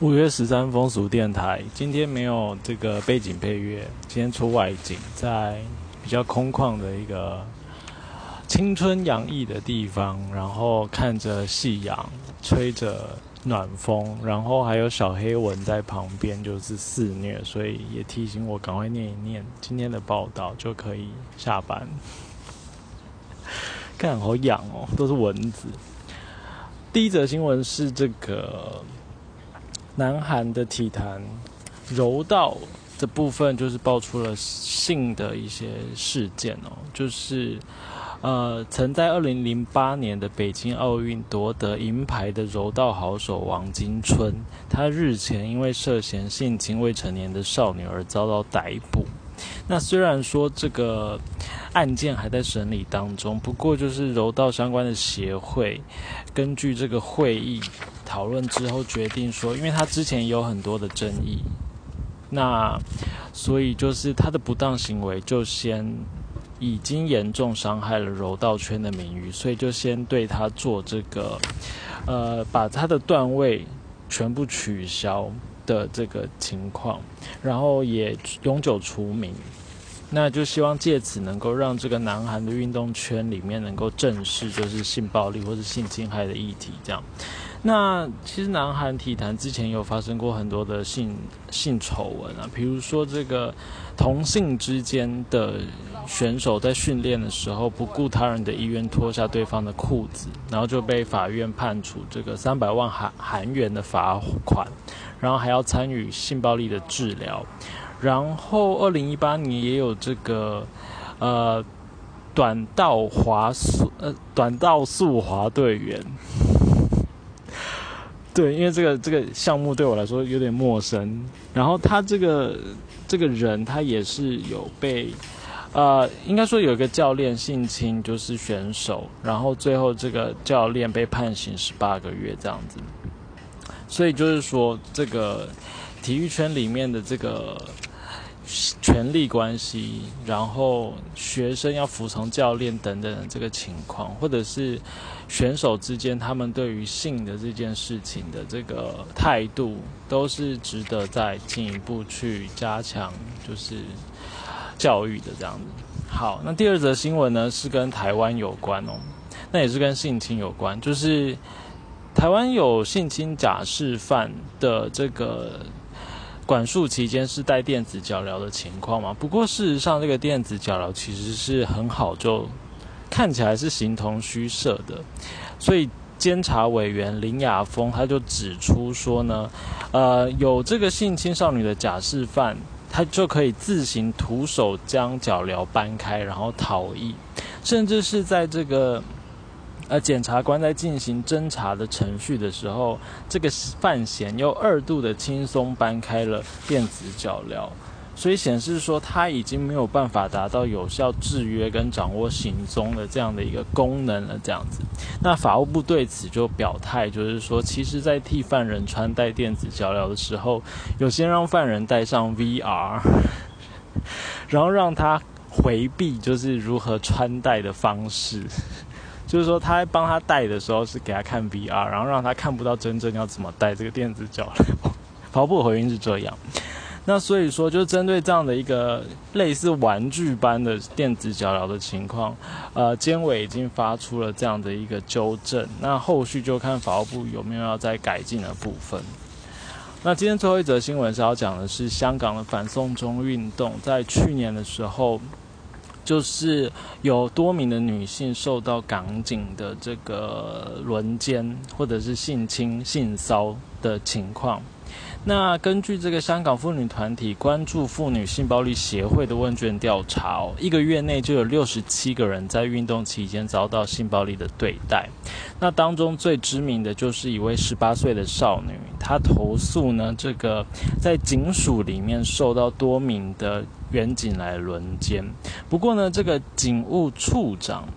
五月十三风俗电台，今天没有这个背景配乐，今天出外景，在比较空旷的一个青春洋溢的地方，然后看着夕阳，吹着暖风，然后还有小黑蚊在旁边就是肆虐，所以也提醒我赶快念一念今天的报道，就可以下班。看好痒哦，都是蚊子。第一则新闻是这个。南韩的体坛柔道的部分，就是爆出了性的一些事件哦，就是呃，曾在二零零八年的北京奥运夺得银牌的柔道好手王金春，他日前因为涉嫌性侵未成年的少女而遭到逮捕。那虽然说这个案件还在审理当中，不过就是柔道相关的协会根据这个会议。讨论之后决定说，因为他之前也有很多的争议，那所以就是他的不当行为就先已经严重伤害了柔道圈的名誉，所以就先对他做这个呃把他的段位全部取消的这个情况，然后也永久除名，那就希望借此能够让这个南韩的运动圈里面能够正视就是性暴力或是性侵害的议题，这样。那其实南韩体坛之前有发生过很多的性性丑闻啊，比如说这个同性之间的选手在训练的时候不顾他人的意愿脱下对方的裤子，然后就被法院判处这个三百万韩韩元的罚款，然后还要参与性暴力的治疗。然后二零一八年也有这个呃短道滑速呃短道速滑队员。对，因为这个这个项目对我来说有点陌生。然后他这个这个人，他也是有被，呃，应该说有一个教练性侵，就是选手，然后最后这个教练被判刑十八个月这样子。所以就是说，这个体育圈里面的这个。权力关系，然后学生要服从教练等等这个情况，或者是选手之间他们对于性的这件事情的这个态度，都是值得再进一步去加强，就是教育的这样子。好，那第二则新闻呢是跟台湾有关哦，那也是跟性侵有关，就是台湾有性侵假释犯的这个。管束期间是带电子脚镣的情况吗？不过事实上，这个电子脚镣其实是很好，就看起来是形同虚设的。所以监察委员林雅峰他就指出说呢，呃，有这个性侵少女的假释犯，他就可以自行徒手将脚镣搬开，然后逃逸，甚至是在这个。而检察官在进行侦查的程序的时候，这个范闲又二度的轻松搬开了电子脚镣，所以显示说他已经没有办法达到有效制约跟掌握行踪的这样的一个功能了。这样子，那法务部对此就表态，就是说，其实在替犯人穿戴电子脚镣的时候，有先让犯人戴上 VR，然后让他回避就是如何穿戴的方式。就是说，他帮他戴的时候是给他看 VR，然后让他看不到真正要怎么戴这个电子脚镣。跑步回应是这样。那所以说，就针对这样的一个类似玩具般的电子脚镣的情况，呃，监委已经发出了这样的一个纠正。那后续就看法务部有没有要再改进的部分。那今天最后一则新闻是要讲的是香港的反送中运动，在去年的时候。就是有多名的女性受到港警的这个轮奸或者是性侵、性骚的情况。那根据这个香港妇女团体关注妇女性暴力协会的问卷调查哦，一个月内就有六十七个人在运动期间遭到性暴力的对待。那当中最知名的就是一位十八岁的少女，她投诉呢，这个在警署里面受到多名的远警来轮奸。不过呢，这个警务处长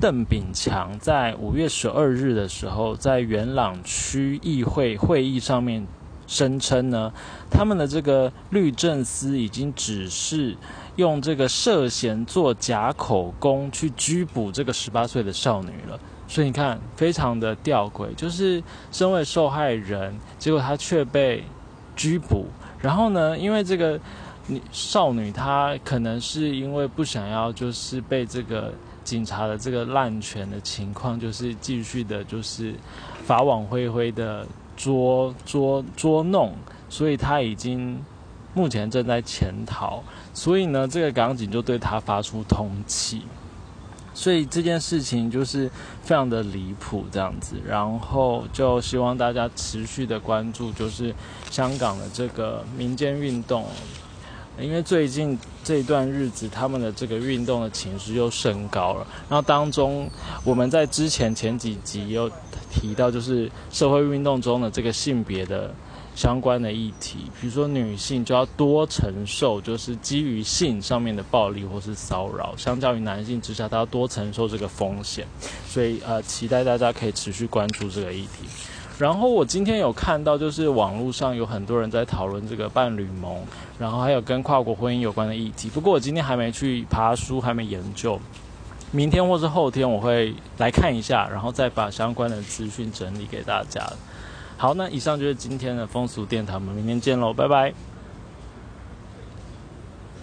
邓炳强在五月十二日的时候，在元朗区议会会议上面。声称呢，他们的这个律政司已经指示用这个涉嫌做假口供去拘捕这个十八岁的少女了。所以你看，非常的吊诡，就是身为受害人，结果他却被拘捕。然后呢，因为这个女少女她可能是因为不想要，就是被这个警察的这个滥权的情况，就是继续的，就是法网恢恢的捉捉捉弄，所以她已经目前正在潜逃。所以呢，这个港警就对她发出通缉。所以这件事情就是非常的离谱，这样子，然后就希望大家持续的关注，就是香港的这个民间运动，因为最近这段日子，他们的这个运动的情绪又升高了。然后当中，我们在之前前几集有提到，就是社会运动中的这个性别的。相关的议题，比如说女性就要多承受，就是基于性上面的暴力或是骚扰，相较于男性之下，他要多承受这个风险。所以呃，期待大家可以持续关注这个议题。然后我今天有看到，就是网络上有很多人在讨论这个伴侣盟，然后还有跟跨国婚姻有关的议题。不过我今天还没去爬书，还没研究。明天或是后天我会来看一下，然后再把相关的资讯整理给大家。好，那以上就是今天的风俗电台，我们明天见喽，拜拜。